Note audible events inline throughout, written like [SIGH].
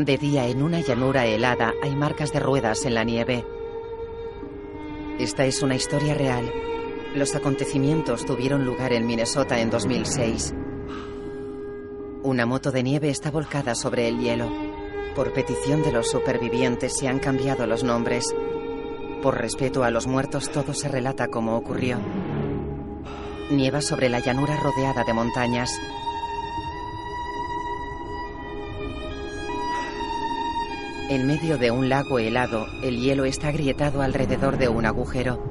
De día en una llanura helada hay marcas de ruedas en la nieve. Esta es una historia real. Los acontecimientos tuvieron lugar en Minnesota en 2006. Una moto de nieve está volcada sobre el hielo. Por petición de los supervivientes se han cambiado los nombres. Por respeto a los muertos todo se relata como ocurrió. Nieva sobre la llanura rodeada de montañas. En medio de un lago helado, el hielo está agrietado alrededor de un agujero.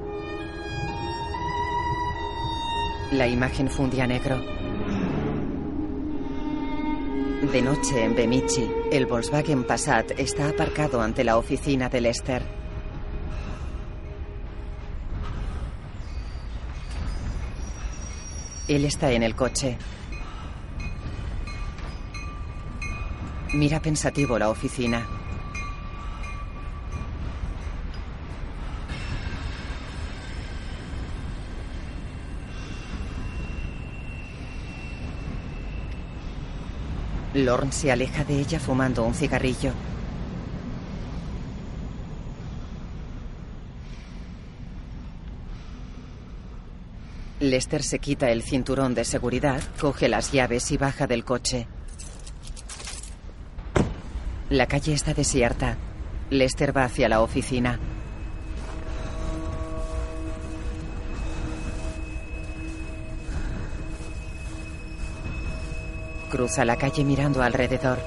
La imagen funde a negro. De noche en Bemichi, el Volkswagen Passat está aparcado ante la oficina de Lester. Él está en el coche. Mira pensativo la oficina. Lorne se aleja de ella fumando un cigarrillo. Lester se quita el cinturón de seguridad, coge las llaves y baja del coche. La calle está desierta. Lester va hacia la oficina. Cruza la calle mirando alrededor.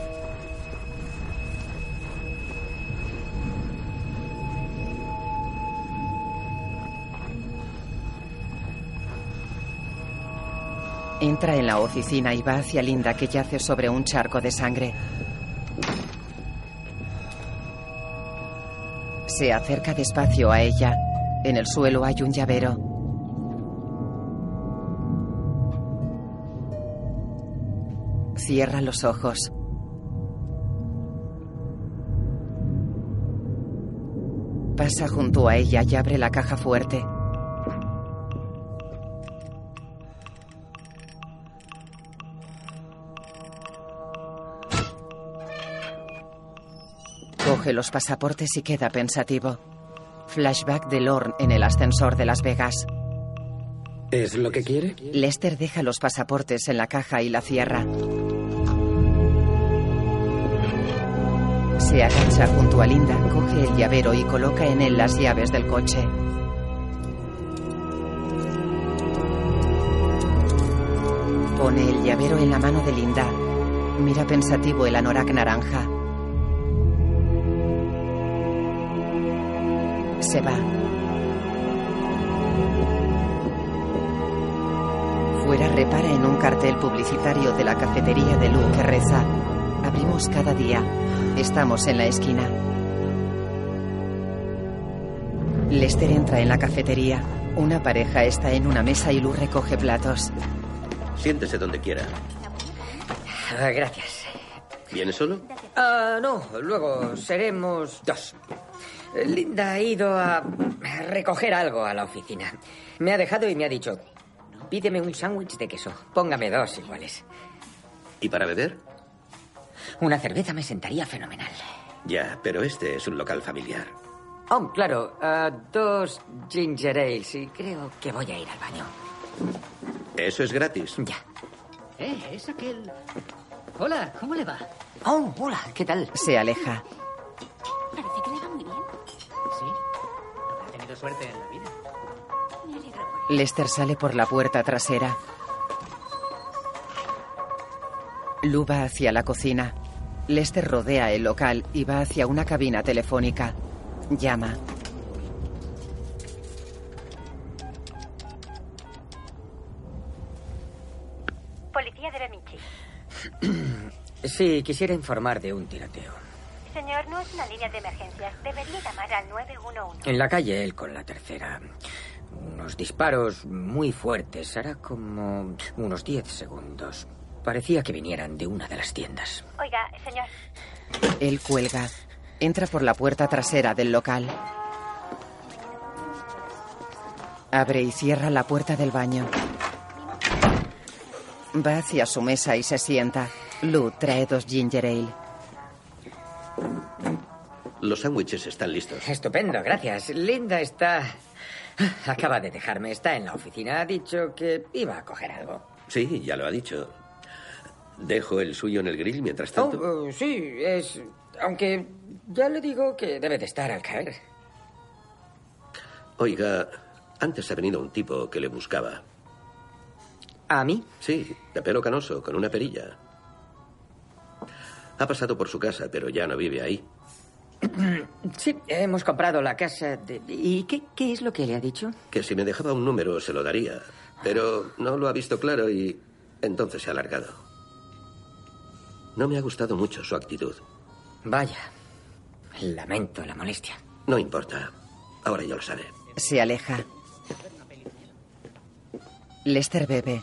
Entra en la oficina y va hacia Linda que yace sobre un charco de sangre. Se acerca despacio a ella. En el suelo hay un llavero. Cierra los ojos. Pasa junto a ella y abre la caja fuerte. Coge los pasaportes y queda pensativo. Flashback de Lorne en el ascensor de Las Vegas. ¿Es lo que quiere? Lester deja los pasaportes en la caja y la cierra. Se agacha junto a Linda, coge el llavero y coloca en él las llaves del coche. Pone el llavero en la mano de Linda. Mira pensativo el anorak naranja. Se va. Fuera repara en un cartel publicitario de la cafetería de Lu que reza. Abrimos cada día. Estamos en la esquina. Lester entra en la cafetería. Una pareja está en una mesa y Lu recoge platos. Siéntese donde quiera. Ah, gracias. ¿Viene solo? Ah, no, luego seremos dos. Linda ha ido a recoger algo a la oficina. Me ha dejado y me ha dicho, pídeme un sándwich de queso. Póngame dos iguales. ¿Y para beber? Una cerveza me sentaría fenomenal. Ya, pero este es un local familiar. Oh, claro, dos ginger ales y creo que voy a ir al baño. Eso es gratis. Ya. Eh, es aquel... Hola, ¿cómo le va? Oh, hola, ¿qué tal? Se aleja. Parece que le va muy bien. Sí. Ha tenido suerte en la vida. Me alegro por Lester sale por la puerta trasera. Lu va hacia la cocina. Lester rodea el local y va hacia una cabina telefónica. Llama. Policía de Bemichi. [CLEARS THROAT] Sí, quisiera informar de un tiroteo. Señor, no es una línea de emergencias. Debería llamar al 911. En la calle, él con la tercera. Unos disparos muy fuertes. Hará como unos 10 segundos. Parecía que vinieran de una de las tiendas. Oiga, señor. Él cuelga. Entra por la puerta trasera del local. Abre y cierra la puerta del baño. Va hacia su mesa y se sienta. Lu trae dos ginger ale. Los sándwiches están listos. Estupendo, gracias. Linda está... Acaba de dejarme, está en la oficina. Ha dicho que iba a coger algo. Sí, ya lo ha dicho. ¿Dejo el suyo en el grill mientras tanto? Oh, oh, sí, es... Aunque ya le digo que debe de estar al caer. Oiga, antes ha venido un tipo que le buscaba. ¿A mí? Sí, de pelo canoso, con una perilla. Ha pasado por su casa, pero ya no vive ahí. [CLEARS THROAT] Sí, hemos comprado la casa de... ¿Y qué, qué es lo que le ha dicho? Que si me dejaba un número se lo daría. Pero no lo ha visto claro y entonces se ha alargado. No me ha gustado mucho su actitud. Vaya. Lamento la molestia. No importa. Ahora ya lo sabe. Se aleja. Lester bebe.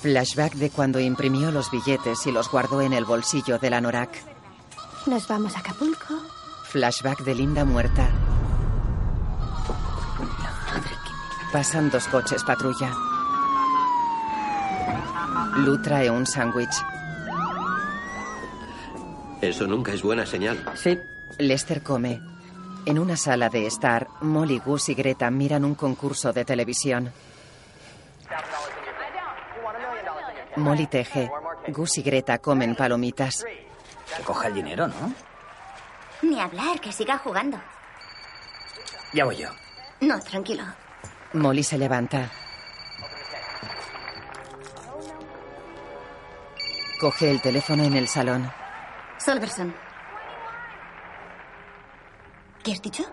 Flashback de cuando imprimió los billetes y los guardó en el bolsillo del anorak. Nos vamos a Acapulco. Flashback de Linda muerta. Pasan dos coches patrulla. Lu trae un sándwich. Eso nunca es buena señal. Sí. Lester come. En una sala de estar, Molly, Gus y Greta miran un concurso de televisión. Molly teje. Gus y Greta comen palomitas. Que coja el dinero, ¿no? Ni hablar, que siga jugando. Ya voy yo. No, tranquilo. Molly se levanta. Coge el teléfono en el salón. Solverson. ¿Qué has dicho?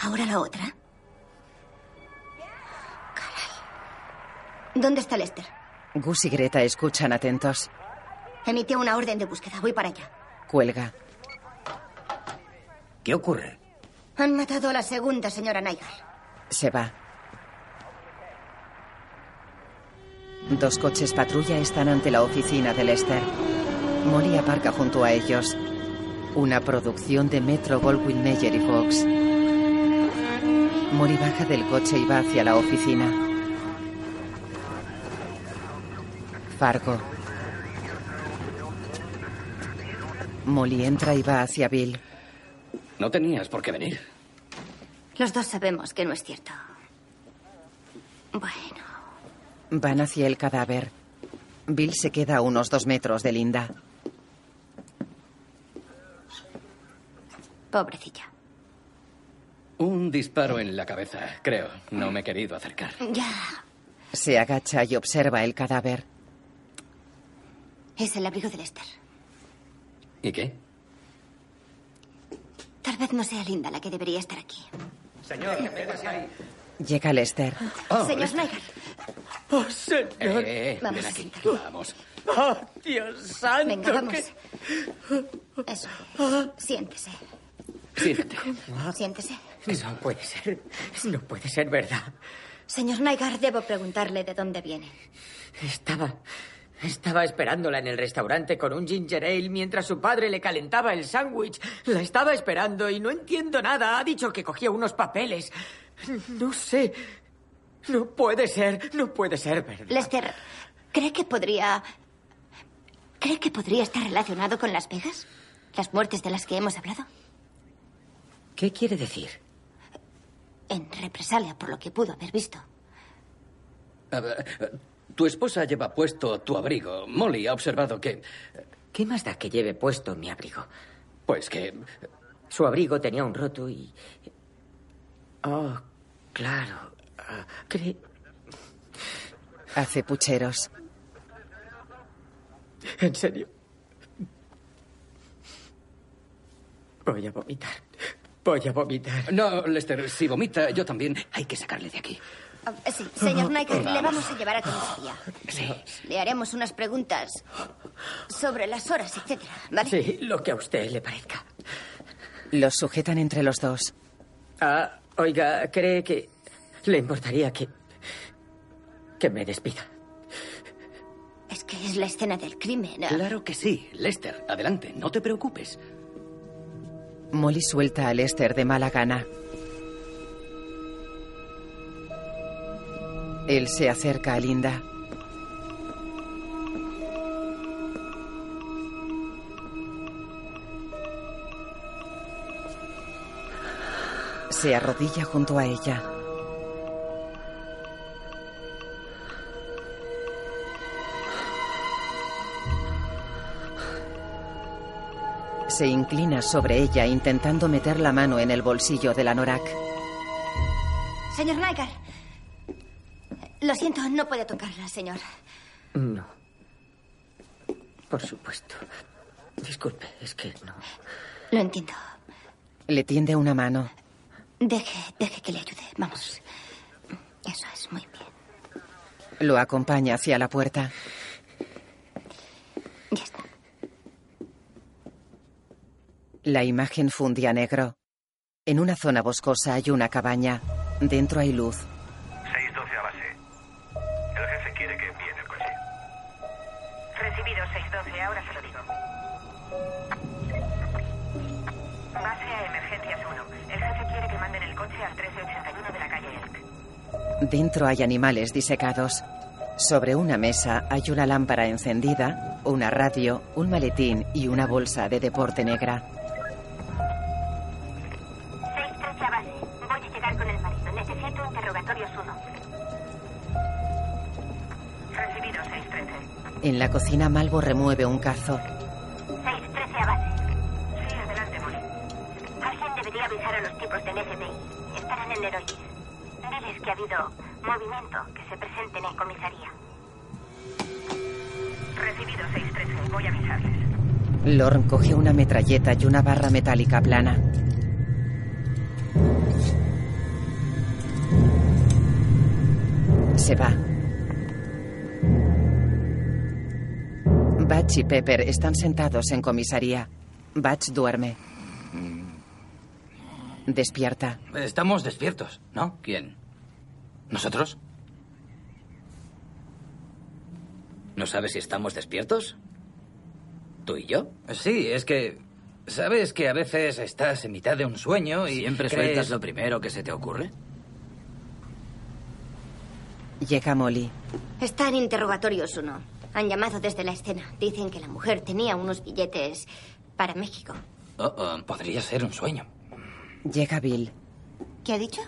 Ahora la otra. Caray. ¿Dónde está Lester? Gus y Greta escuchan atentos. Emitió una orden de búsqueda. Voy para allá. Cuelga. ¿Qué ocurre? Han matado a la segunda señora Naigar. Se va. Dos coches patrulla están ante la oficina de Lester. Molly aparca junto a ellos. Una producción de Metro Goldwyn Mayer y Fox. Molly baja del coche y va hacia la oficina. Fargo. Molly entra y va hacia Bill. No tenías por qué venir. Los dos sabemos que no es cierto. Bueno, Van hacia el cadáver. Bill se queda a unos dos metros de Linda. pobrecilla. Un disparo en la cabeza, creo. No me he querido acercar. Ya. Se agacha y observa el cadáver. Es el abrigo de Lester. ¿Y qué? Tal vez no sea Linda la que debería estar aquí. Señor, ahí. Llega Lester. Oh, Señor Lester. Snyder. ¡Oh, señor! Eh, eh, Vamos ven a aquí. Vamos. ¡Oh, Dios santo! Venga, vamos. que- Eso es. Siéntese. Siéntate. Siéntese. No puede ser. No puede ser verdad. Señor Nygar, debo preguntarle de dónde viene. Estaba. Estaba esperándola en el restaurante con un ginger ale mientras su padre le calentaba el sándwich. La estaba esperando y no entiendo nada. Ha dicho que cogía unos papeles. No sé. No puede ser. No puede ser verdad. Lester, ¿cree que podría. ¿Cree que podría estar relacionado con Las Vegas? ¿Las muertes de las que hemos hablado? ¿Qué quiere decir? En represalia por lo que pudo haber visto. A ver, eh, tu esposa lleva puesto tu abrigo. Molly ha observado que. ¿Qué más da que lleve puesto mi abrigo? Pues que. Su abrigo tenía un roto y. Oh, claro. Cre- Hace pucheros. ¿En serio? Voy a vomitar. Voy a vomitar. No, Lester, si vomita, yo también. Hay que sacarle de aquí. Ah, sí, señor Nygar, le vamos a llevar a comisaría. Le haremos unas preguntas sobre las horas, etcétera, ¿vale? Sí, lo que a usted le parezca. Los sujetan entre los dos. Ah, oiga, ¿cree que le importaría que. que me despida. Es que es la escena del crimen. Claro que sí, Lester. Adelante, no te preocupes. Molly suelta a Lester de mala gana. Él se acerca a Linda. Se arrodilla junto a ella. Se inclina sobre ella intentando meter la mano en el bolsillo de la Norak. Señor Naikar. Lo siento, no puede tocarla, señor. No. Por supuesto. Disculpe, es que no. Lo entiendo. Le tiende una mano. Deje, deje que le ayude. Vamos. Eso es muy bien. Lo acompaña hacia la puerta. Ya está. La imagen fundía negro. En una zona boscosa hay una cabaña. Dentro hay luz. 612 a base. El jefe quiere que envíen el coche. Recibido 612, ahora se lo digo. Base a emergencias 1. El jefe quiere que manden el coche al 1381 de la calle Elk. Dentro hay animales disecados. Sobre una mesa hay una lámpara encendida, una radio, un maletín y una bolsa de deporte negra. En la cocina Malvo remueve un cazo. 613 a base. Sí, adelante, Molly. Alguien debería avisar a los tipos del FBI. Estarán en Leroyis. Diles que ha habido movimiento, que se presenten en comisaría. Recibido 613. Voy a avisarles. Lorne coge una metralleta y una barra metálica plana. Se va. Batch y Pepper están sentados en comisaría. Batch duerme. Despierta. Estamos despiertos, ¿no? ¿Quién? ¿Nosotros? ¿No sabes si estamos despiertos? ¿Tú y yo? Sí, es que... ¿Sabes que a veces estás en mitad de un sueño y ¿Siempre crees- sueltas lo primero que se te ocurre? Llega Molly. Está en interrogatorios uno. Han llamado desde la escena. Dicen que la mujer tenía unos billetes para México. Oh, oh, podría ser un sueño. Llega Bill. ¿Qué ha dicho?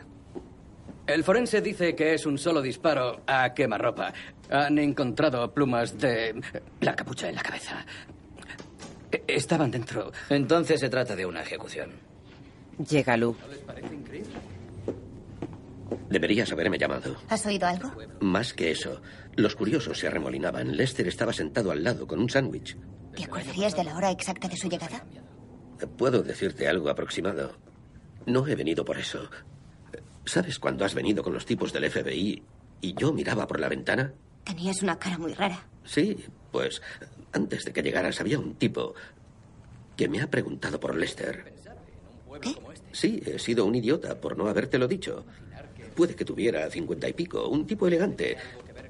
El forense dice que es un solo disparo a quemarropa. Han encontrado plumas de la capucha en la cabeza. E- Estaban dentro. Entonces se trata de una ejecución. Llega Lu. Deberías haberme llamado. ¿Has oído algo? Más que eso, los curiosos se arremolinaban. Lester estaba sentado al lado con un sándwich. ¿Te acordarías de la hora exacta de su llegada? Puedo decirte algo aproximado. No he venido por eso. ¿Sabes cuando has venido con los tipos del FBI y yo miraba por la ventana? Tenías una cara muy rara. Sí, pues antes de que llegaras había un tipo que me ha preguntado por Lester. ¿Qué? Sí, he sido un idiota por no habértelo dicho. Puede que tuviera cincuenta y pico, un tipo elegante.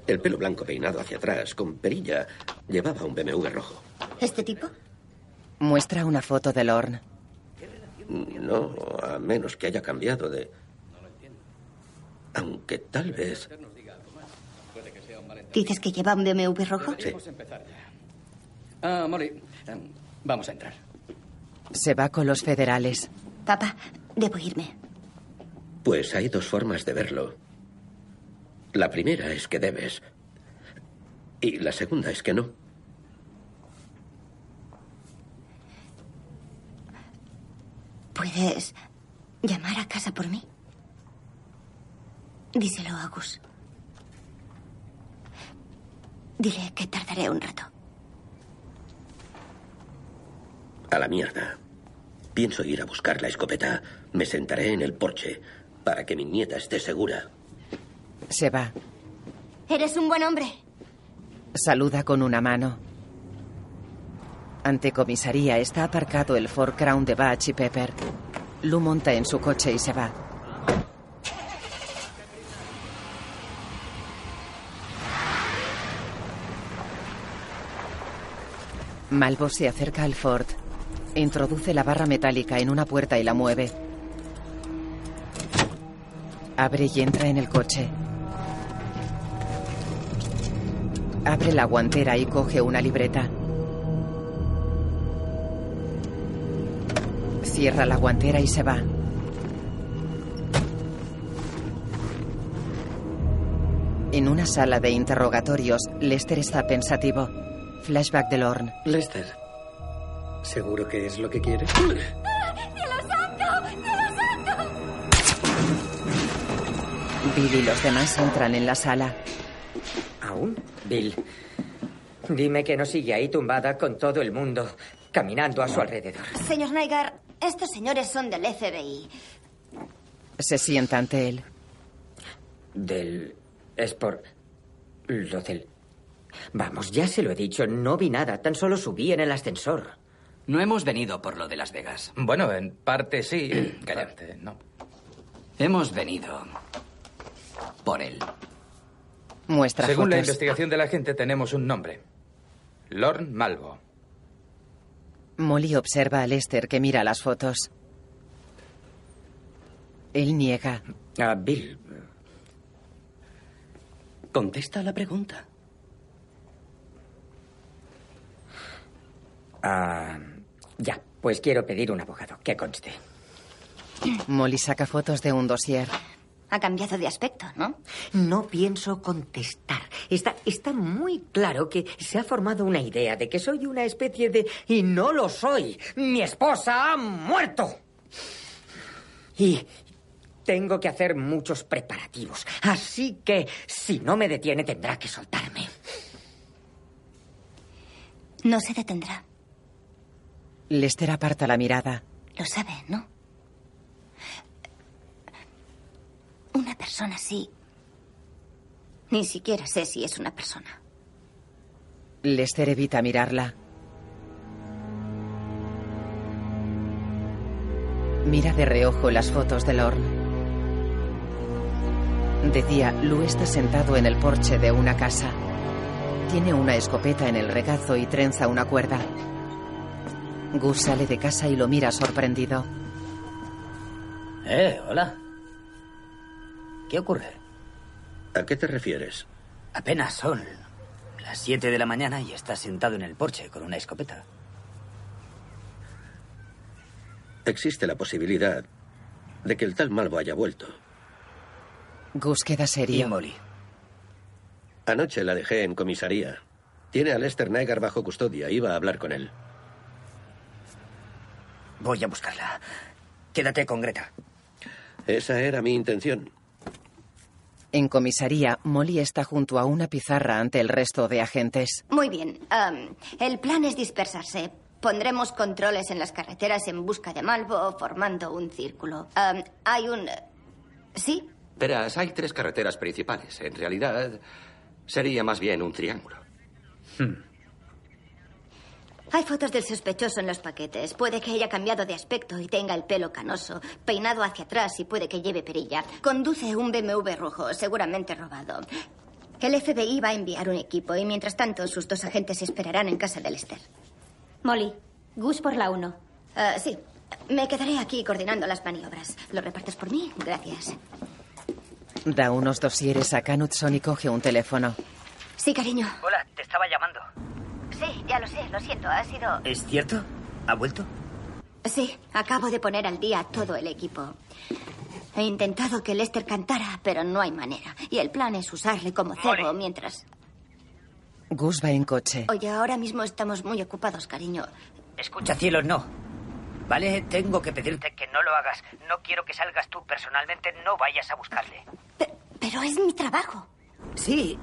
El pelo blanco peinado hacia atrás, con perilla. Llevaba un BMW rojo. ¿Este tipo? Muestra una foto de Lorne. No, a menos que haya cambiado de... Aunque tal vez... ¿Dices que lleva un BMW rojo? Sí. Ah, Molly, em, vamos a entrar. Se va con los federales. Papá, debo irme. Pues hay dos formas de verlo. La primera es que debes. Y la segunda es que no. ¿Puedes llamar a casa por mí? Díselo a Gus. Dile que tardaré un rato. A la mierda. Pienso ir a buscar la escopeta. Me sentaré en el porche para que mi nieta esté segura. Se va. Eres un buen hombre. Saluda con una mano. Ante comisaría está aparcado el Ford Crown de Batch y Pepper. Lu monta en su coche y se va. Malvo se acerca al Ford. Introduce la barra metálica en una puerta y la mueve. Abre y entra en el coche. Abre la guantera y coge una libreta. Cierra la guantera y se va. En una sala de interrogatorios, Lester está pensativo. Flashback de Lorne. Lester, ¿seguro que es lo que quieres? Bill y los demás entran en la sala. ¿Aún? Bill, dime que no sigue ahí tumbada con todo el mundo caminando a su alrededor. Señor Nygar, estos señores son del FBI. Se sienta ante él. Del... Es por... Lo del... Vamos, ya se lo he dicho, no vi nada, tan solo subí en el ascensor. No hemos venido por lo de Las Vegas. Bueno, en parte sí, [CLEARS THROAT] parte no. Hemos venido por él. Muestra Según la investigación de la gente, tenemos un nombre. Lorne Malvo. Molly observa a Lester que mira las fotos. Él niega. Ah, Bill. Contesta la pregunta. Ah, ya, pues quiero pedir un abogado, que conste. Molly saca fotos de un dossier. Ha cambiado de aspecto, ¿no? No pienso contestar. Está, está muy claro que se ha formado una idea de que soy una especie de... Y no lo soy. Mi esposa ha muerto. Y tengo que hacer muchos preparativos. Así que si no me detiene tendrá que soltarme. No se detendrá. Lester aparta la mirada. Lo sabe, ¿no? Una persona así. Ni siquiera sé si es una persona. Lester evita mirarla. Mira de reojo las fotos de Lorne. De día, Lou está sentado en el porche de una casa. Tiene una escopeta en el regazo y trenza una cuerda. Gus sale de casa y lo mira sorprendido. Eh, hola. ¿Qué ocurre? ¿A qué te refieres? Apenas son las 7 de la mañana y estás sentado en el porche con una escopeta. Existe la posibilidad de que el tal Malvo haya vuelto. Gus queda Y serio. Molly. Anoche la dejé en comisaría. Tiene a Lester Nygar bajo custodia. Iba a hablar con él. Voy a buscarla. Quédate con Greta. Esa era mi intención. En comisaría, Molly está junto a una pizarra ante el resto de agentes. Muy bien. el plan es dispersarse. Pondremos controles en las carreteras en busca de Malvo, formando un círculo. Hay un... ¿Sí? Verás, hay tres carreteras principales. En realidad, sería más bien un triángulo. Hay fotos del sospechoso en los paquetes. Puede que haya cambiado de aspecto y tenga el pelo canoso, peinado hacia atrás y puede que lleve perilla. Conduce un BMW rojo, seguramente robado. El FBI va a enviar un equipo y mientras tanto sus dos agentes esperarán en casa de Lester. Molly, Gus por la 1. Ah, sí, me quedaré aquí coordinando las maniobras. ¿Lo repartes por mí? Gracias. Da unos dosieres a Knudson y coge un teléfono. Sí, cariño. Hola, te estaba llamando. Sí, ya lo sé, lo siento, ha sido... ¿Es cierto? ¿Ha vuelto? Sí, acabo de poner al día todo el equipo. He intentado que Lester cantara, pero no hay manera. Y el plan es usarle como cebo mientras... Gus va en coche. Oye, ahora mismo estamos muy ocupados, cariño. Escucha, cielo, no. Vale, tengo que pedirte que no lo hagas. No quiero que salgas tú personalmente, no vayas a buscarle. Pero es mi trabajo. Sí,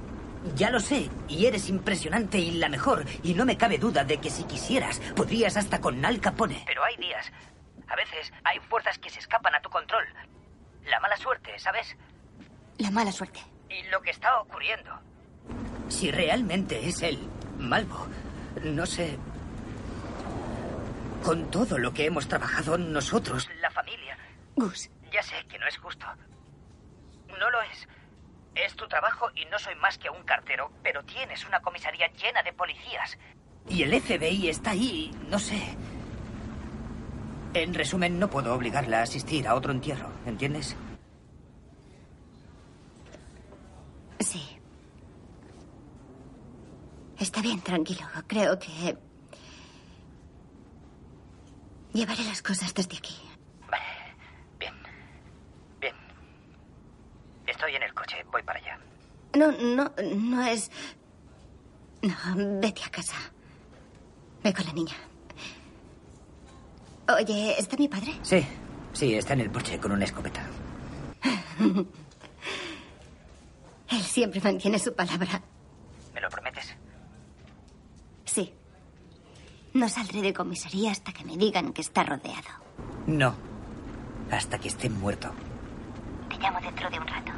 ya lo sé. Y eres impresionante y la mejor. Y no me cabe duda de que si quisieras, podrías hasta con Al Capone. Pero hay días. A veces hay fuerzas que se escapan a tu control. La mala suerte, ¿sabes? La mala suerte. Y lo que está ocurriendo. Si realmente es él, Malvo, no sé. Con todo lo que hemos trabajado nosotros, la familia. Gus. Ya sé que no es justo. No lo es. Es tu trabajo y no soy más que un cartero, pero tienes una comisaría llena de policías. Y el FBI está ahí, no sé. En resumen, no puedo obligarla a asistir a otro entierro, ¿entiendes? Sí. Está bien, tranquilo. Creo que... Llevaré las cosas desde aquí. Estoy en el coche, voy para allá. No, no, no es... No, vete a casa. Ve con la niña. Oye, ¿está mi padre? Sí, sí, está en el porche con una escopeta. [LAUGHS] Él siempre mantiene su palabra. ¿Me lo prometes? Sí. No saldré de comisaría hasta que me digan que está rodeado. No, hasta que esté muerto. Te llamo dentro de un rato.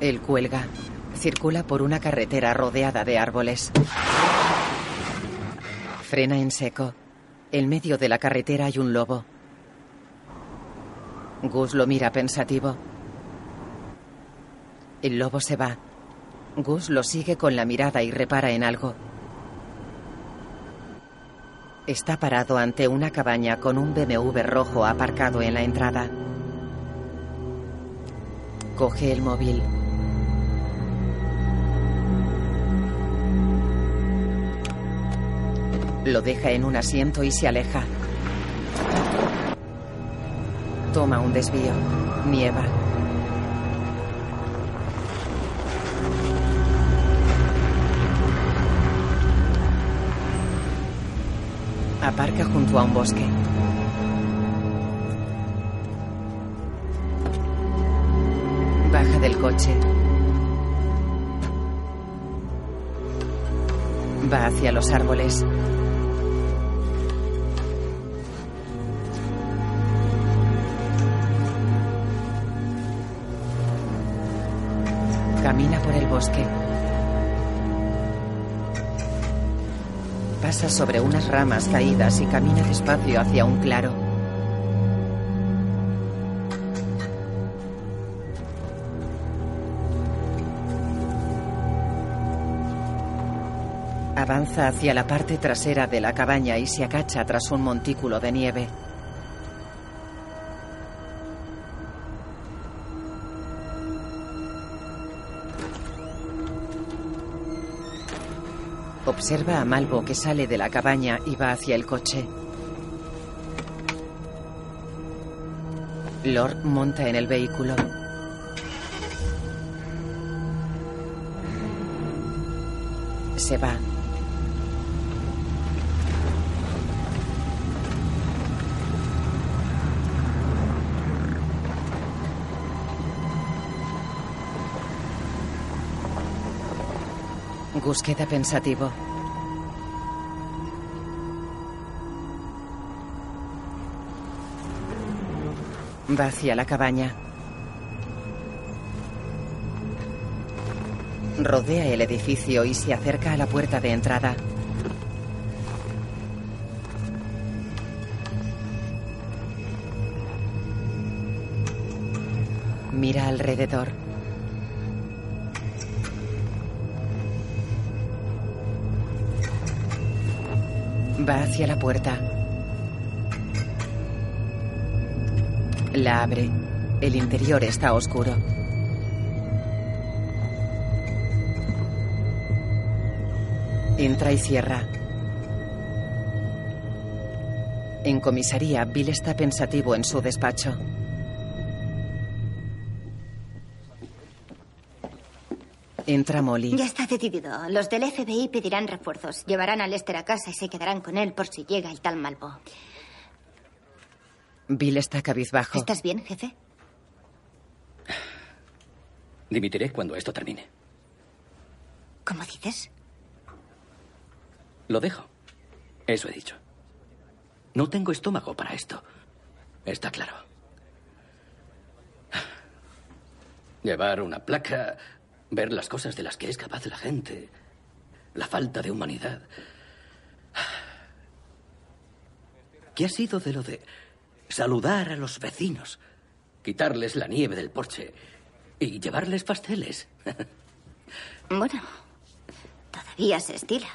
Él cuelga. Circula por una carretera rodeada de árboles. Frena en seco. En medio de la carretera hay un lobo. Gus lo mira pensativo. El lobo se va. Gus lo sigue con la mirada y repara en algo. Está parado ante una cabaña con un BMW rojo aparcado en la entrada. Coge el móvil. Lo deja en un asiento y se aleja. Toma un desvío. Nieva. Aparca junto a un bosque. Baja del coche. Va hacia los árboles. Sobre unas ramas caídas y camina despacio hacia un claro. Avanza hacia la parte trasera de la cabaña y se agacha tras un montículo de nieve. Observa a Malvo que sale de la cabaña y va hacia el coche. Lord monta en el vehículo. Se va. Gus pensativo. Va hacia la cabaña. Rodea el edificio y se acerca a la puerta de entrada. Mira alrededor. Va hacia la puerta. La abre. El interior está oscuro. Entra y cierra. En comisaría, Bill está pensativo en su despacho. Entra Molly. Ya está decidido. Los del FBI pedirán refuerzos. Llevarán a Lester a casa y se quedarán con él por si llega el tal Malvo. Bill está cabizbajo. ¿Estás bien, jefe? Dimitiré cuando esto termine. ¿Cómo dices? Lo dejo. Eso he dicho. No tengo estómago para esto. Está claro. Llevar una placa, ver las cosas de las que es capaz la gente, la falta de humanidad. ¿Qué ha sido de lo de saludar a los vecinos, quitarles la nieve del porche y llevarles pasteles? [LAUGHS] Bueno, todavía se estila.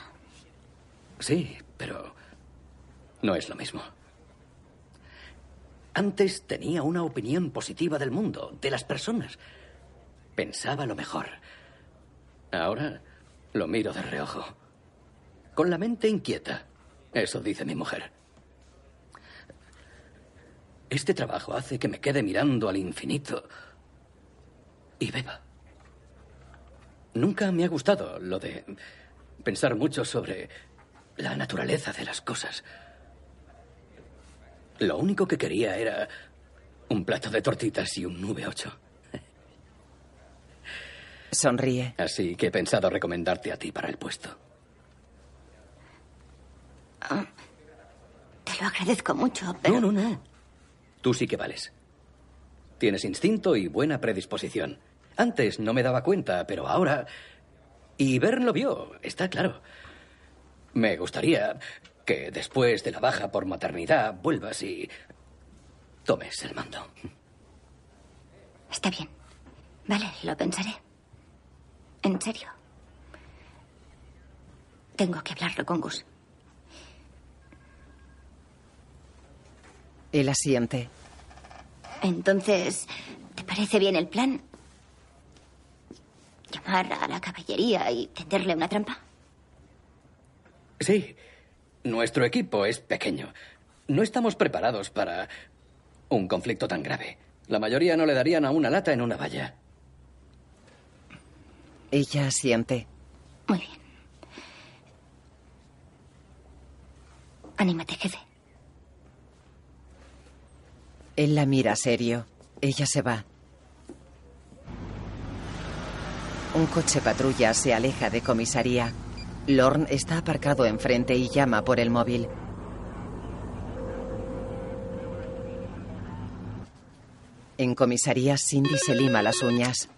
Sí, pero no es lo mismo. Antes tenía una opinión positiva del mundo, de las personas. Pensaba lo mejor. Ahora lo miro de reojo. Con la mente inquieta. Eso dice mi mujer. Este trabajo hace que me quede mirando al infinito y beba. Nunca me ha gustado lo de pensar mucho sobre la naturaleza de las cosas. Lo único que quería era un plato de tortitas y un V8. Sonríe. Así que he pensado recomendarte a ti para el puesto. Ah, te lo agradezco mucho, pero... No, no, no. Tú sí que vales. Tienes instinto y buena predisposición. Antes no me daba cuenta, pero ahora... Y Bern lo vio, está claro. Me gustaría que después de la baja por maternidad vuelvas y tomes el mando. Está bien. Vale, lo pensaré. En serio. Tengo que hablarlo con Gus. Él asiente. Entonces, ¿te parece bien el plan? ¿Llamar a la caballería y tenderle una trampa? Sí. Nuestro equipo es pequeño. No estamos preparados para un conflicto tan grave. La mayoría no le darían a una lata en una valla. Ella asiente. Muy bien. Anímate, jefe. Él la mira serio. Ella se va. Un coche patrulla se aleja de comisaría. Lorne está aparcado enfrente y llama por el móvil. En comisaría, Cindy se lima las uñas.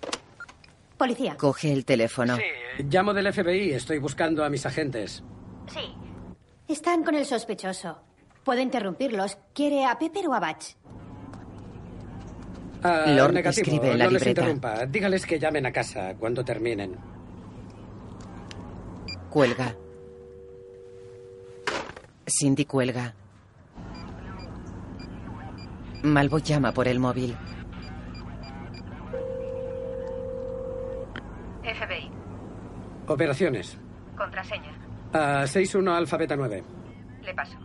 Policía. Coge el teléfono. Llamo del FBI, estoy buscando a mis agentes. Sí. Están con el sospechoso. Puedo interrumpirlos. ¿Quiere a Pepper o a Batch? Ah, Lord negativo, escribe en la no les libreta. interrumpa. Dígales que llamen a casa cuando terminen. Cuelga. Cindy cuelga. Malvo llama por el móvil. Operaciones. Contraseña. A 61 Alfa Beta 9. Le paso.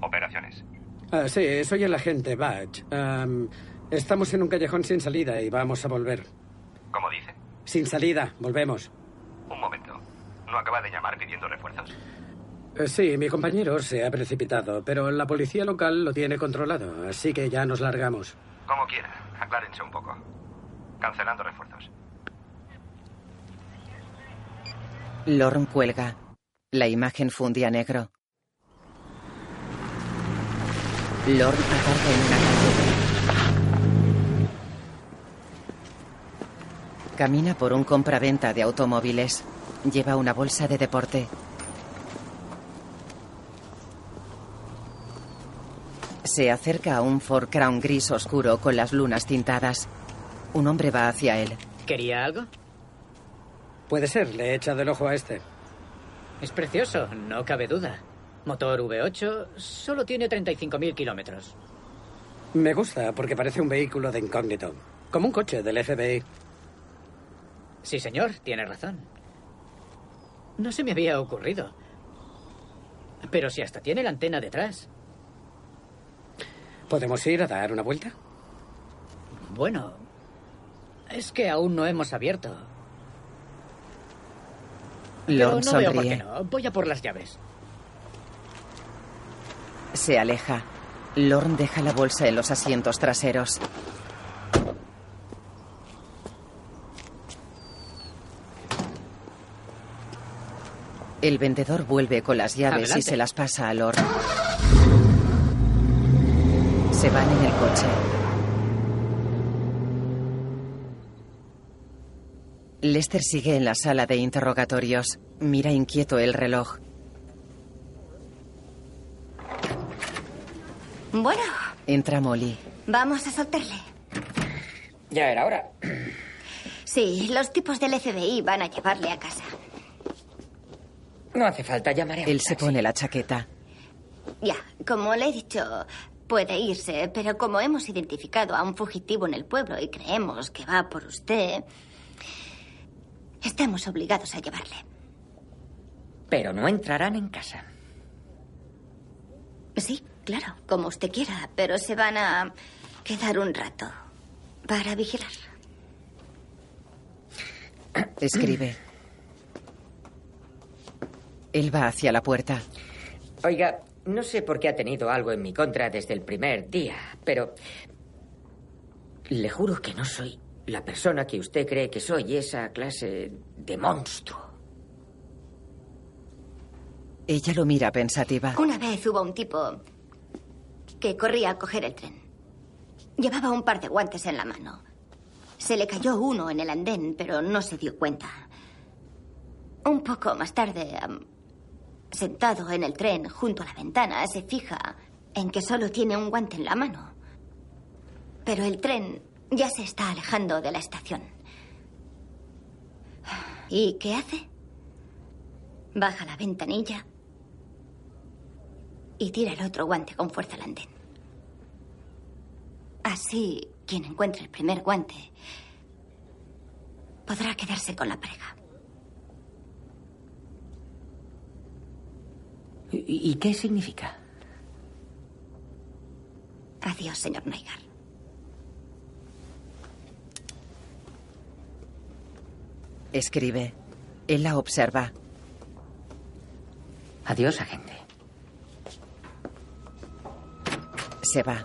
Operaciones. Ah, sí, soy el agente Batch. Am, estamos en un callejón sin salida y vamos a volver. ¿Cómo dice? Sin salida, volvemos. Un momento. ¿No acaba de llamar pidiendo refuerzos? Eh, Sí, mi compañero se ha precipitado, pero la policía local lo tiene controlado, así que ya nos largamos. Como quiera. Aclárense un poco. Cancelando refuerzos. Lorne cuelga. La imagen funde a negro. Lorne aparca en una calle. Camina por un compraventa de automóviles. Lleva una bolsa de deporte. Se acerca a un Ford Crown gris oscuro con las lunas tintadas. Un hombre va hacia él. ¿Quería algo? Puede ser, le he echado el ojo a este. Es precioso, no cabe duda. Motor V8 solo tiene 35.000 kilómetros. Me gusta porque parece un vehículo de incógnito, como un coche del FBI. Sí, señor, tiene razón. No se me había ocurrido. Pero si hasta tiene la antena detrás. ¿Podemos ir a dar una vuelta? Bueno, es que aún no hemos abierto. Pero no veo por qué sonríe. no. Voy a por las llaves. Se aleja. Lorne deja la bolsa en los asientos traseros. El vendedor vuelve con las llaves y se las pasa a Lorne. Se van en el coche. Lester sigue en la sala de interrogatorios. Mira inquieto el reloj. Bueno, Entra Molly. vamos a soltarle. Ya era hora. Sí, los tipos del FBI van a llevarle a casa. No hace falta, llamaré a Él se pone la chaqueta. Ya, como le he dicho, puede irse, pero como hemos identificado a un fugitivo en el pueblo y creemos que va por usted, estamos obligados a llevarle. Pero no entrarán en casa. Sí, claro, como usted quiera, pero se van a quedar un rato Para vigilar. [CLEARS THROAT] Escribe. Él va hacia la puerta. Oiga, no sé por qué ha tenido algo en mi contra desde el primer día, pero le juro que no soy la persona que usted cree que soy, esa clase de monstruo. Ella lo mira pensativa. Una vez hubo un tipo que corría a coger el tren. Llevaba un par de guantes en la mano. Se le cayó uno en el andén, pero no se dio cuenta. Un poco más tarde, sentado en el tren junto a la ventana, se fija en que solo tiene un guante en la mano. Pero el tren ya se está alejando de la estación. ¿Y qué hace? Baja la ventanilla y tira el otro guante con fuerza al andén. Así, quien encuentre el primer guante podrá quedarse con la prega. ¿Y, y qué significa? Adiós, señor Neigar. Escribe. Él la observa. Adiós, agente. Se va.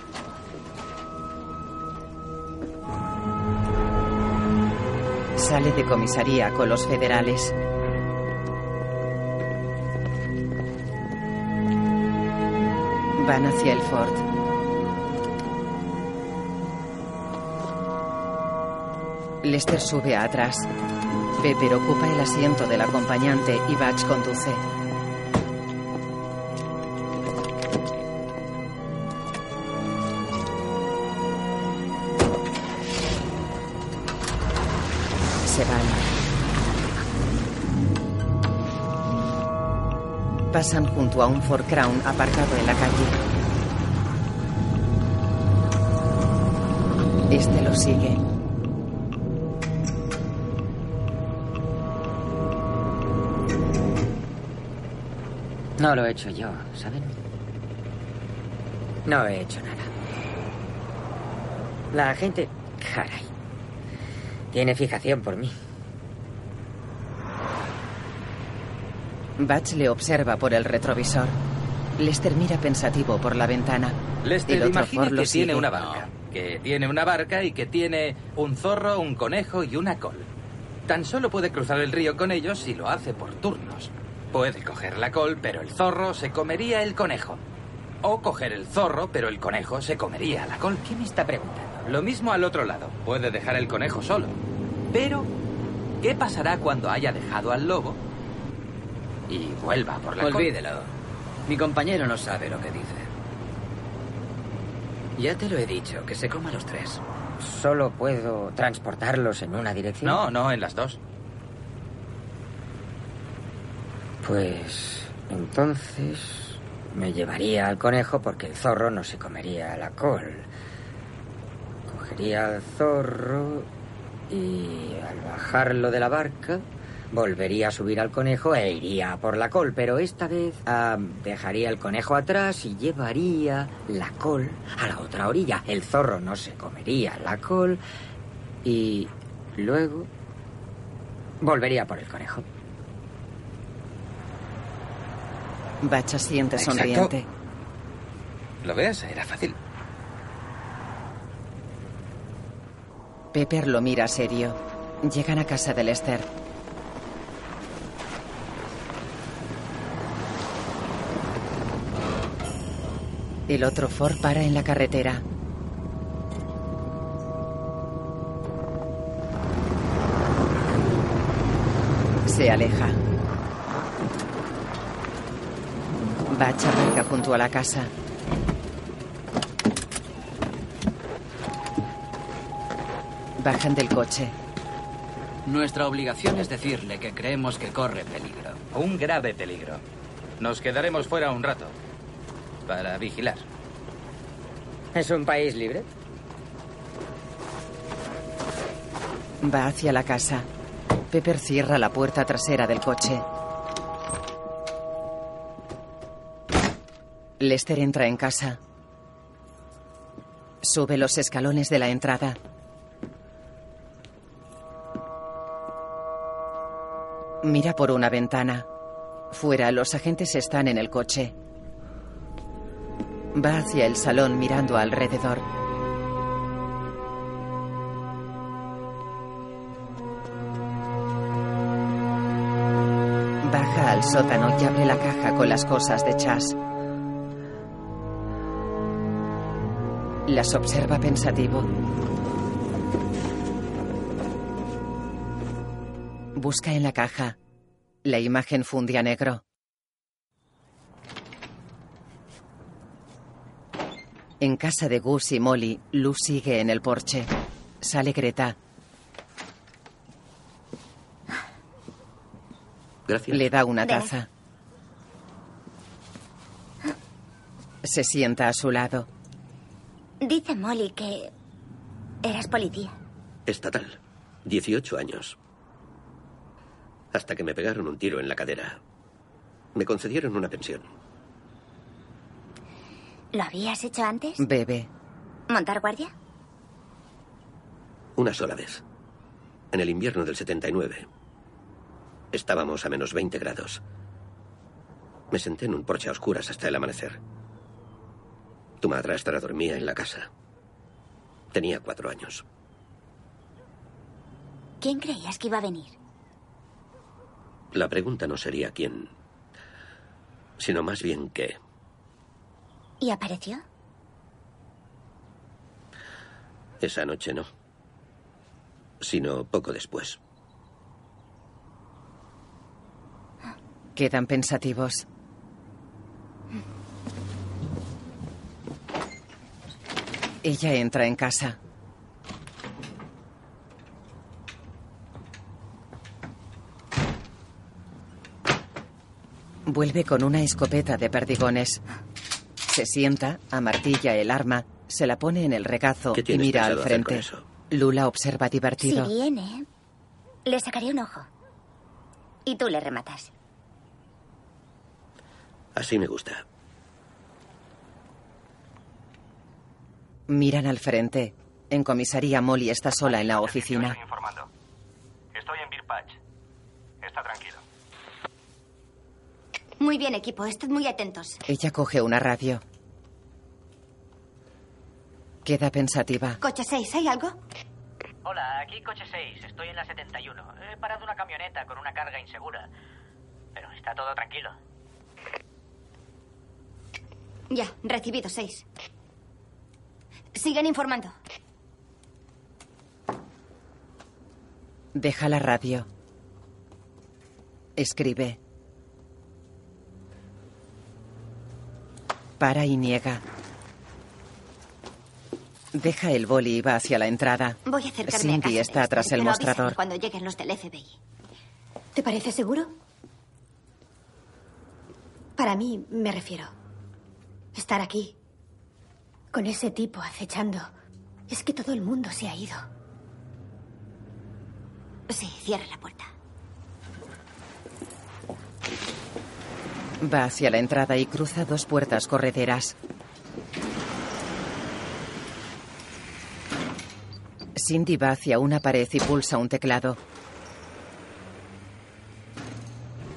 Sale de comisaría con los federales. Van hacia el Ford. Lester sube atrás. Pepper ocupa el asiento del acompañante y Batch conduce. Se van. Pasan junto a un Ford Crown aparcado en la calle. Este lo sigue. No lo he hecho yo, ¿saben? No he hecho nada. La gente, caray, tiene fijación por mí. Batch le observa por el retrovisor. Lester mira pensativo por la ventana. Lester, el otro imagina que tiene una barca. Que tiene una barca y que tiene un zorro, un conejo y una col. Tan solo puede cruzar el río con ellos si lo hace por turnos. Puede coger la col, pero el zorro se comería el conejo. O coger el zorro, pero el conejo se comería la col. ¿Qué me está preguntando? Lo mismo al otro lado. Puede dejar el conejo solo. Pero, ¿qué pasará cuando haya dejado al lobo y vuelva por la col? Olvídelo. Mi compañero no sabe lo que dice. Ya te lo he dicho, que se coma los tres. ¿Solo puedo transportarlos en una dirección? No, no, en las dos. Pues entonces me llevaría al conejo porque el zorro no se comería la col. Cogería al zorro y al bajarlo de la barca volvería a subir al conejo e iría por la col, pero esta vez ah, dejaría el conejo atrás y llevaría la col a la otra orilla. El zorro no se comería la col y luego volvería por el conejo. Batch asiente sonriente. ¿Lo ves? Era fácil. Pepper lo mira serio. Llegan a casa de Lester. El otro Ford para en la carretera. Se aleja. Batch aparca junto a la casa. Bajan del coche. Nuestra obligación es decirle que creemos que corre peligro. Un grave peligro. Nos quedaremos fuera un rato. Para vigilar. ¿Es un país libre? Va hacia la casa. Pepper cierra la puerta trasera del coche. Lester entra en casa. Sube los escalones de la entrada. Mira por una ventana. Fuera, los agentes están en el coche. Va hacia el salón mirando alrededor. Baja al sótano y abre la caja con las cosas de Chas. Las observa pensativo. Busca en la caja. La imagen funde a negro. En casa de Gus y Molly, Luz sigue en el porche. Sale Greta. Gracias. Le da una taza. Se sienta a su lado. Dice Molly que eras policía. Estatal. 18 años. Hasta que me pegaron un tiro en la cadera. Me concedieron una pensión. ¿Lo habías hecho antes? Bebe. ¿Montar guardia? Una sola vez. En el invierno del 79. Estábamos a menos 20 grados. Me senté en un porche a oscuras hasta el amanecer. Tu madrastra dormía en la casa. Tenía cuatro años. ¿Quién creías que iba a venir? La pregunta no sería quién, sino más bien qué. ¿Y apareció? Esa noche no, sino poco después. Quedan pensativos. Ella entra en casa. Vuelve con una escopeta de perdigones. Se sienta, amartilla el arma, se la pone en el regazo ¿Qué y mira al pensado hacer con frente. eso? Lula observa Si divertido. viene, le sacaré un ojo. Y tú le rematas. Así me gusta. Miran al frente. En comisaría, Molly está sola en la oficina. Estoy informando. Estoy en Beer Patch. Está tranquilo. Muy bien, equipo. Estad muy atentos. Ella coge una radio. Queda pensativa. Coche 6, ¿hay algo? Hola, aquí coche 6. Estoy en la 71. He parado una camioneta con una carga insegura. Pero está todo tranquilo. Ya, recibido 6. Sigan informando. Deja la radio. Escribe. Para y niega. Deja el boli y va hacia la entrada. Voy a acercarme a Cindy casa de está Lester, tras el mostrador. cuando lleguen los del FBI. ¿Te parece seguro? Para mí, me refiero. Estar aquí, con ese tipo acechando. Es que todo el mundo se ha ido. Sí, cierra la puerta. Va hacia la entrada y cruza dos puertas correderas. Cindy va hacia una pared y pulsa un teclado.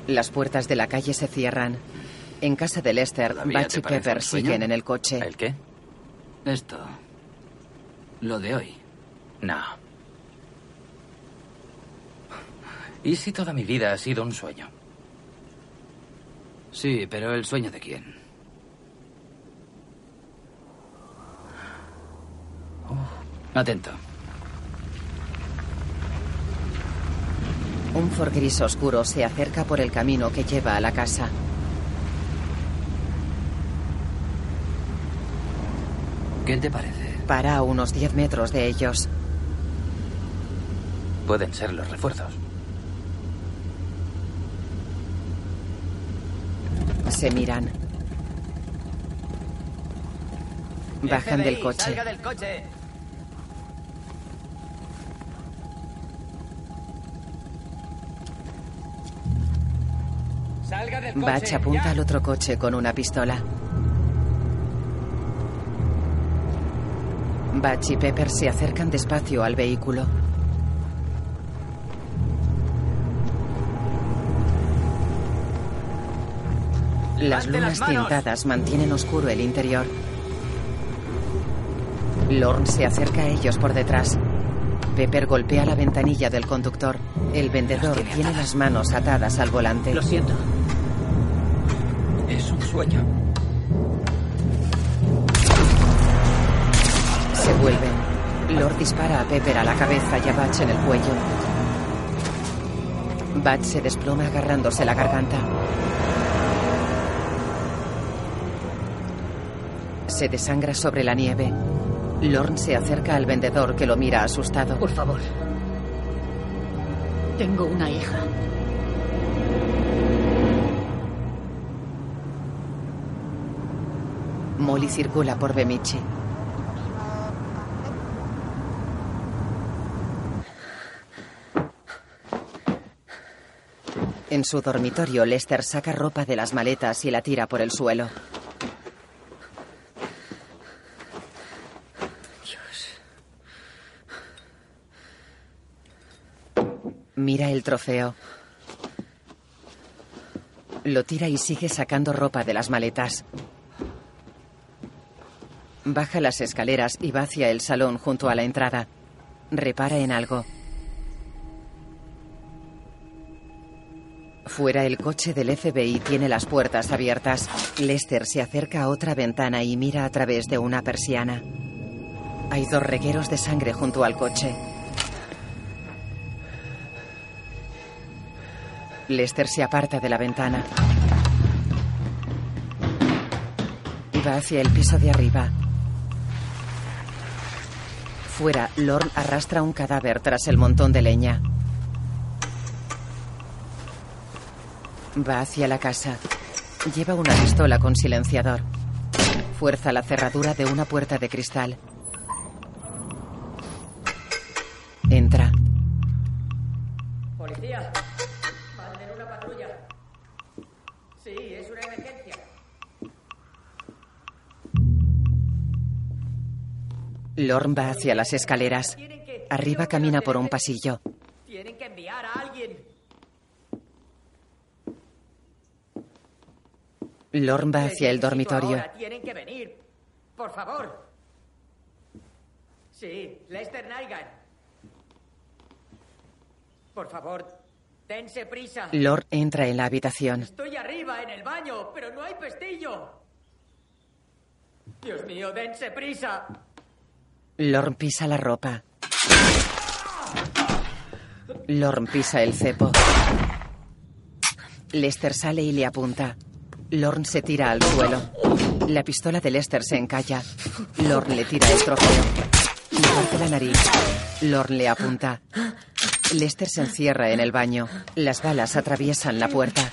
Las puertas de la calle se cierran. En casa de Lester, ¿Todavía Batch te y Pepper siguen en el coche. ¿El qué? Esto. Lo de hoy. No. ¿Y si toda mi vida ha sido un sueño? Sí, pero el sueño de quién. Atento. Un Ford gris oscuro se acerca por el camino que lleva a la casa. ¿Qué te parece? Para a unos 10 metros de ellos. Pueden ser los refuerzos. Se miran. Bajan del coche. Salga del coche. Salga del coche. Batch apunta al otro coche con una pistola. Batch y Pepper se acercan despacio al vehículo. Las lunas tientadas mantienen oscuro el interior. Lorne se acerca a ellos por detrás. Pepper golpea la ventanilla del conductor. El vendedor tiene, tiene las manos atadas al volante. Lo siento. Es un sueño. Vuelven. Lord dispara a Pepper a la cabeza y a Batch en el cuello. Batch se desploma agarrándose la garganta. Se desangra sobre la nieve. Lorne se acerca al vendedor que lo mira asustado. Por favor. Tengo una hija. Molly circula por Bemichi. En su dormitorio, Lester saca ropa de las maletas y la tira por el suelo. Mira el trofeo. Lo tira y sigue sacando ropa de las maletas. Baja las escaleras y va hacia el salón junto a la entrada. Repara en algo. Fuera el coche del FBI tiene las puertas abiertas. Lester se acerca a otra ventana y mira a través de una persiana. Hay dos regueros de sangre junto al coche. Lester se aparta de la ventana. Y va hacia el piso de arriba. Fuera, Lorne arrastra un cadáver tras el montón de leña. Va hacia la casa. Lleva una pistola con silenciador. Fuerza la cerradura de una puerta de cristal. Entra. Policía, manden una patrulla. Sí, es una emergencia. Lorne va hacia las escaleras. Arriba camina por un pasillo. Tienen que enviar a alguien. Lorne va hacia el dormitorio. Ahora tienen que venir. Por favor. Sí, Lester Nygan. Por favor, dense prisa. Lord entra en la habitación. Estoy arriba en el baño, pero no hay pestillo. Dios mío, dense prisa. Lorne pisa la ropa. Lorne pisa el cepo. Lester sale y le apunta. Lorne se tira al suelo. La pistola de Lester se encalla. Lorne le tira el trofeo. Le parte la nariz. Lorne le apunta. Lester se encierra en el baño. Las balas atraviesan la puerta.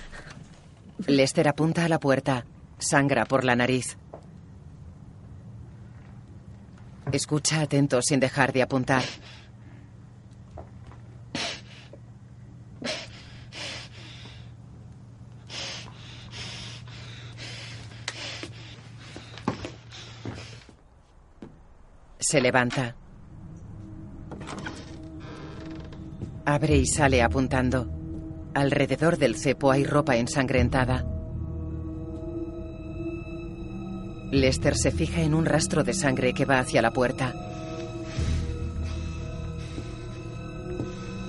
Lester apunta a la puerta. Sangra por la nariz. Escucha atento sin dejar de apuntar. Se levanta. Abre y sale apuntando. Alrededor del cepo hay ropa ensangrentada. Lester se fija en un rastro de sangre que va hacia la puerta.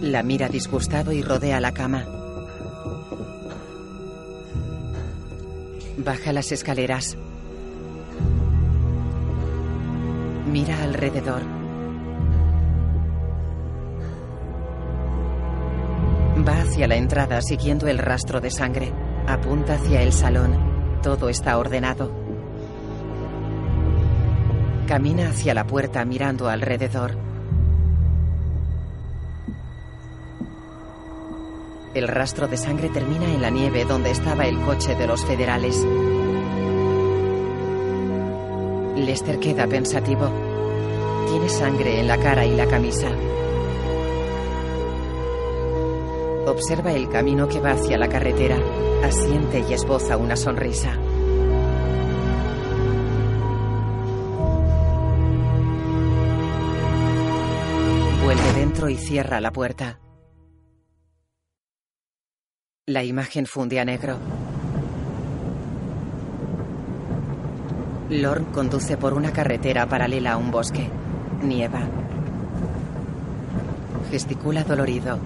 La mira disgustado y rodea la cama. Baja las escaleras. Mira alrededor. Va hacia la entrada siguiendo el rastro de sangre. Apunta hacia el salón. Todo está ordenado. Camina hacia la puerta mirando alrededor. El rastro de sangre termina en la nieve donde estaba el coche de los federales. Lester queda pensativo. Tiene sangre en la cara y la camisa. Observa el camino que va hacia la carretera. Asiente y esboza una sonrisa. Vuelve dentro y cierra la puerta. La imagen funde a negro. Lorn conduce por una carretera paralela a un bosque. Nieva. Gesticula dolorido.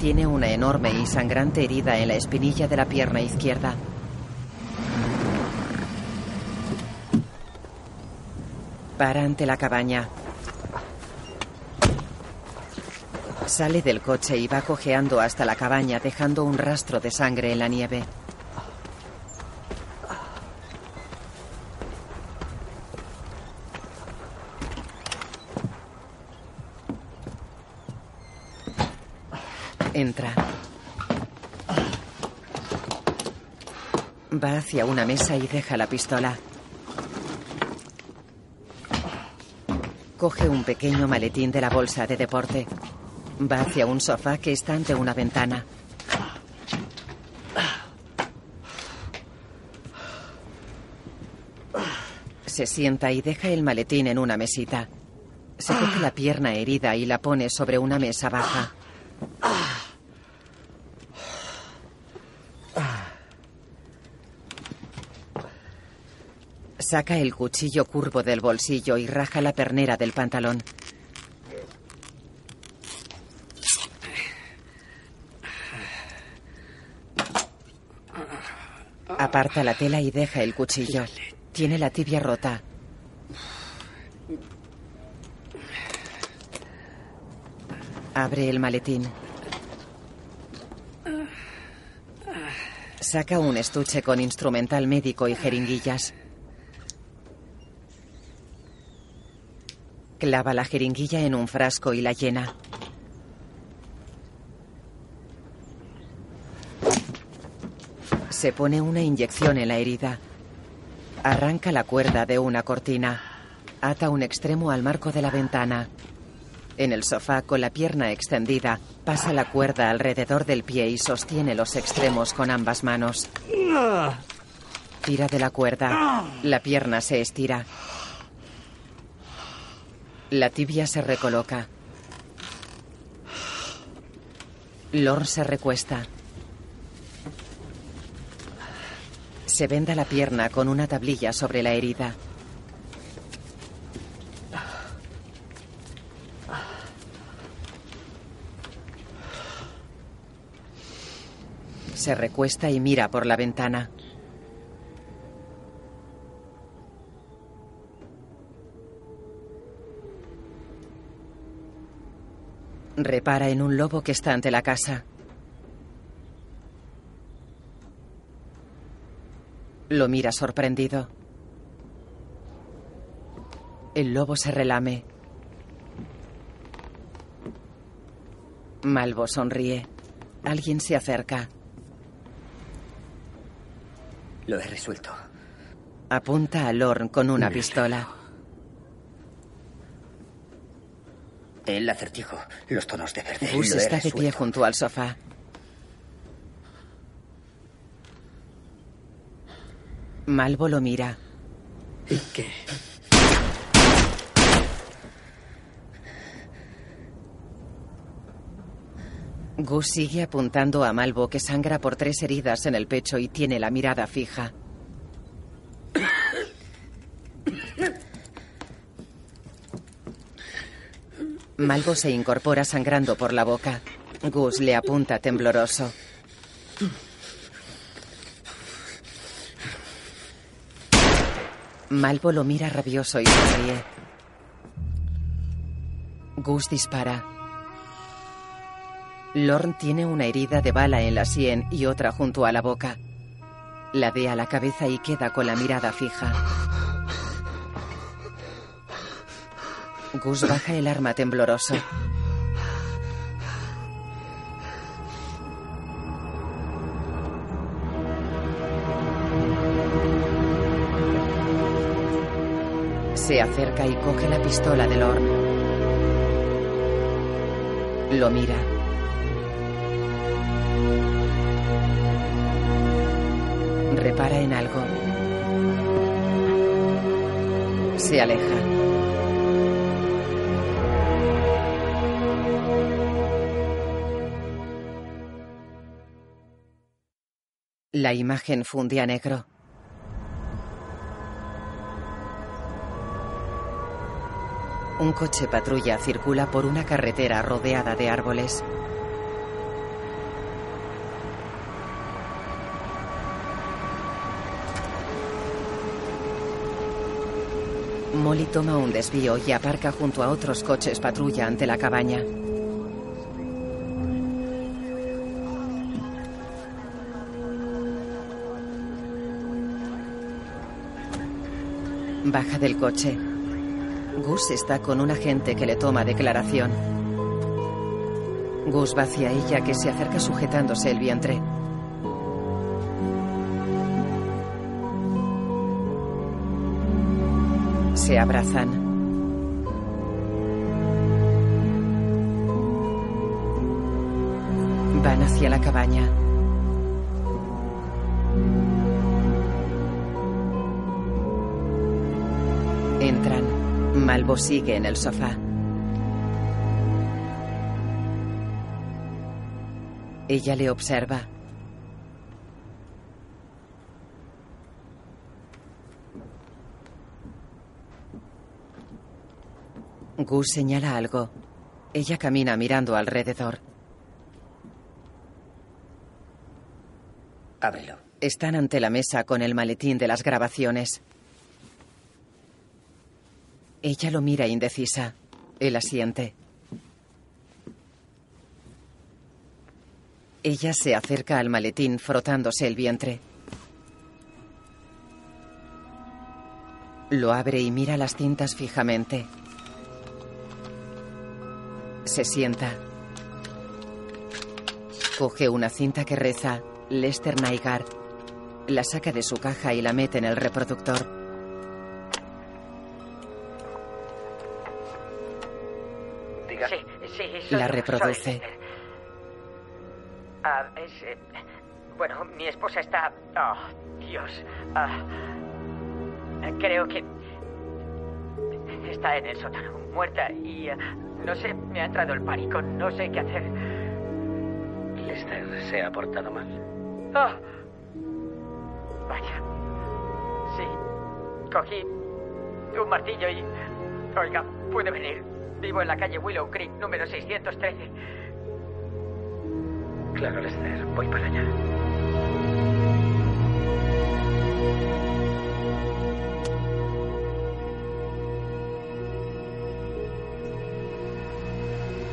Tiene una enorme y sangrante herida en la espinilla de la pierna izquierda. Para ante la cabaña. Sale del coche y va cojeando hasta la cabaña dejando un rastro de sangre en la nieve. Entra. Va hacia una mesa y deja la pistola. Coge un pequeño maletín de la bolsa de deporte. Va hacia un sofá que está ante una ventana. Se sienta y deja el maletín en una mesita. Se coge la pierna herida y la pone sobre una mesa baja. Saca el cuchillo curvo del bolsillo y raja la pernera del pantalón. Aparta la tela y deja el cuchillo. Tiene la tibia rota. Abre el maletín. Saca un estuche con instrumental médico y jeringuillas. Clava la jeringuilla en un frasco y la llena. Se pone una inyección en la herida. Arranca la cuerda de una cortina. Ata un extremo al marco de la ventana. En el sofá, con la pierna extendida, pasa la cuerda alrededor del pie y sostiene los extremos con ambas manos. Tira de la cuerda. La pierna se estira. La tibia se recoloca. Lorn se recuesta. Se venda la pierna con una tablilla sobre la herida. Se recuesta y mira por la ventana. Repara en un lobo que está ante la casa. Lo mira sorprendido. El lobo se relame. Malvo sonríe. Alguien se acerca. Lo he resuelto. Apunta a Lorn con una pistola. El acertijo, los tonos de verde. Gus está de pie junto al sofá. Malvo lo mira. ¿Y qué? Gus sigue apuntando a Malvo que sangra por tres heridas en el pecho y tiene la mirada fija. Malvo se incorpora sangrando por la boca. Gus le apunta tembloroso. Malvo lo mira rabioso y sonríe. Gus dispara. Lorn tiene una herida de bala en la sien y otra junto a la boca. La ve a la cabeza y queda con la mirada fija. Gus baja el arma tembloroso. Se acerca y coge la pistola de Lorn. Lo mira. Repara en algo. Se aleja. La imagen fundía negro. Un coche patrulla circula por una carretera rodeada de árboles. Molly toma un desvío y aparca junto a otros coches patrulla ante la cabaña. Baja del coche. Gus está con un agente que le toma declaración. Gus va hacia ella que se acerca sujetándose el vientre. Se abrazan. Van hacia la cabaña. Entran. Malvo sigue en el sofá. Ella le observa. Gus señala algo. Ella camina mirando alrededor. Ábrelo. Están ante la mesa con el maletín de las grabaciones. Ella lo mira indecisa. Él asiente. Ella se acerca al maletín frotándose el vientre. Lo abre y mira las cintas fijamente. Se sienta. Coge una cinta que reza Lester Nygaard. La saca de su caja y la mete en el reproductor. La reproduce. Ah, es, eh, bueno, mi esposa está... Oh, Dios. Ah, creo que... Está en el sótano, muerta, y... eh, no sé, me ha entrado el pánico, no sé qué hacer. Lester se ha portado mal. Ah. Vaya. Sí. Cogí un martillo y... Oiga, puede venir. Vivo en la calle Willow Creek, número 613. Claro, Lester, voy para allá.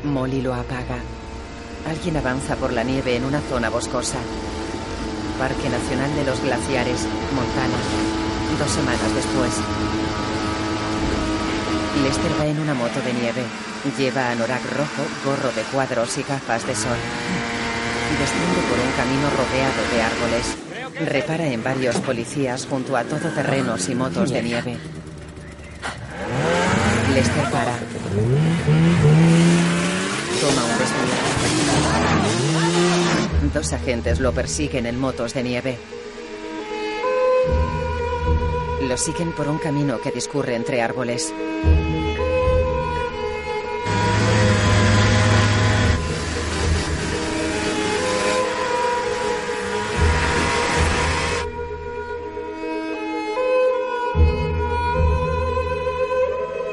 Molly lo apaga. Alguien avanza por la nieve en una zona boscosa. Parque Nacional de los Glaciares, Montana. Dos semanas después. Lester va en una moto de nieve. Lleva anorak rojo, gorro de cuadros y gafas de sol. Desciende por un camino rodeado de árboles. Repara en varios policías junto a todoterrenos y motos de nieve. Lester para. Toma un desvío. Dos agentes lo persiguen en motos de nieve. Lo siguen por un camino que discurre entre árboles.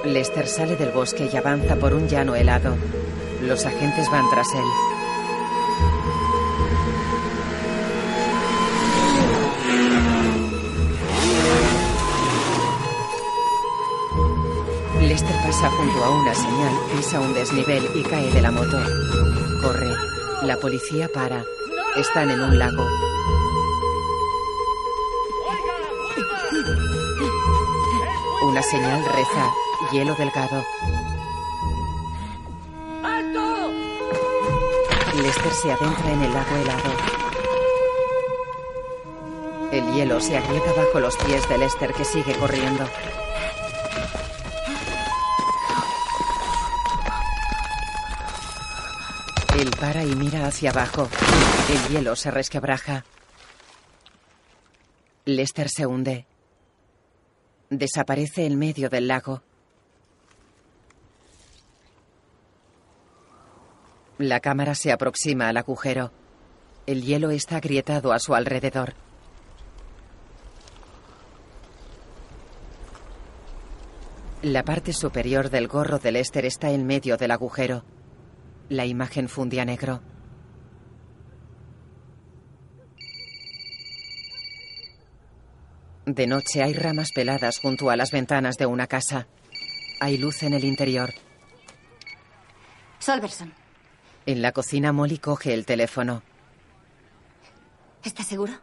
Lester sale del bosque y avanza por un llano helado. Los agentes van tras él. Lester pasa junto a una señal, pisa un desnivel y cae de la moto. Corre. La policía para. Están en un lago. Una señal reza. Hielo delgado. Lester se adentra en el lago helado. El hielo se agrieta bajo los pies de Lester que sigue corriendo. Él para y mira hacia abajo. El hielo se resquebraja. Lester se hunde. Desaparece en medio del lago. La cámara se aproxima al agujero. El hielo está agrietado a su alrededor. La parte superior del gorro de Lester está en medio del agujero. La imagen funde a negro. De noche hay ramas peladas junto a las ventanas de una casa. Hay luz en el interior. Solverson, En la cocina Molly coge el teléfono. ¿estás seguro?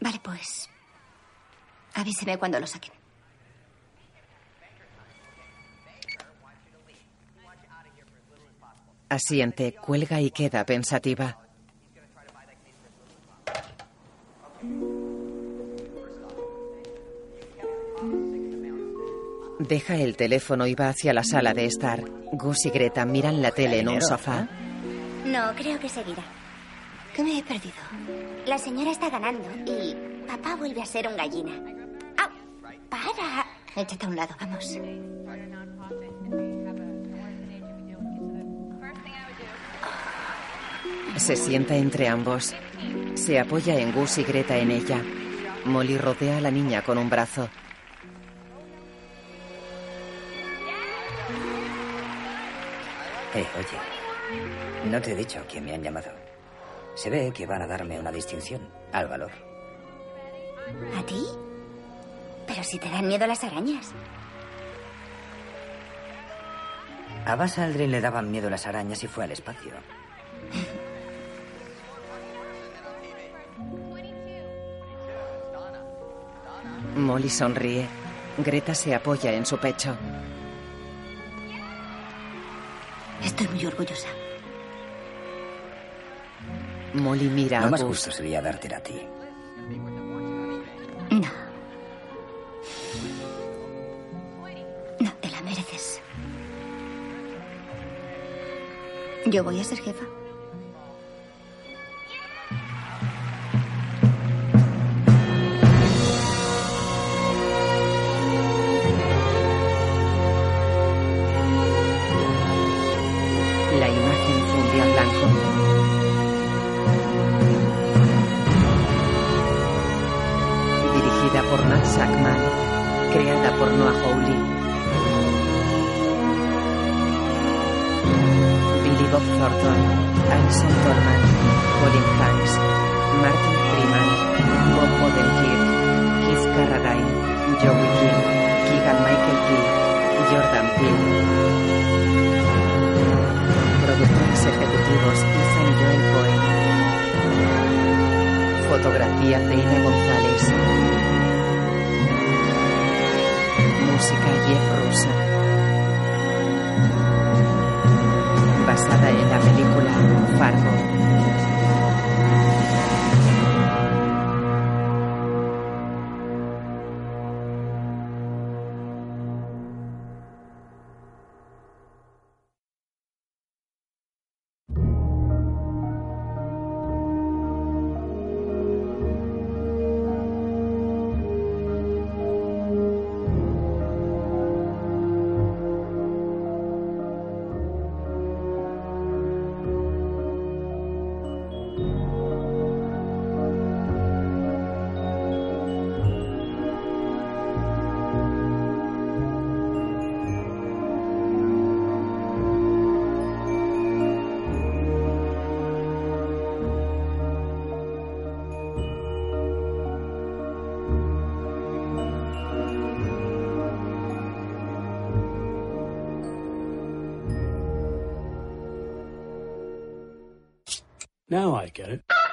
Vale, pues. Avíseme cuando lo saquen. Asiente, cuelga y queda pensativa. Deja el teléfono y va hacia la sala de estar. Gus y Greta miran la tele en un sofá. No, creo que seguirá. ¿Qué me he perdido? La señora está ganando y papá vuelve a ser un gallina. ¡Au! ¡Para! Échate a un lado, vamos. Se sienta entre ambos. Se apoya en Gus y Greta en ella. Molly rodea a la niña con un brazo. Eh, oye, no te he dicho que me han llamado. Se ve que van a darme una distinción al valor. ¿A ti? Pero si te dan miedo las arañas. A Buzz Aldrin le daban miedo las arañas y fue al espacio. [LAUGHS] Molly sonríe. Greta se apoya en su pecho. Estoy muy orgullosa. Molly mira Lo a más Gus. justo sería dártela a ti. No. No, te la mereces. Yo voy a ser jefa. Dirigida por Matt Sackman. Creada por Noah Hawley. Billy Bob Thornton. Alison Tolman. Colin Hanks. Martin Freeman. Bob Odenkirk. Keith Carradine. Joey King. Keegan Michael Key. Jordan Peele. Productores ejecutivos Ethan y Joel Cohen. Fotografía Peina González. Música Jeff Russo. Basada en la película Fargo. Now I get it.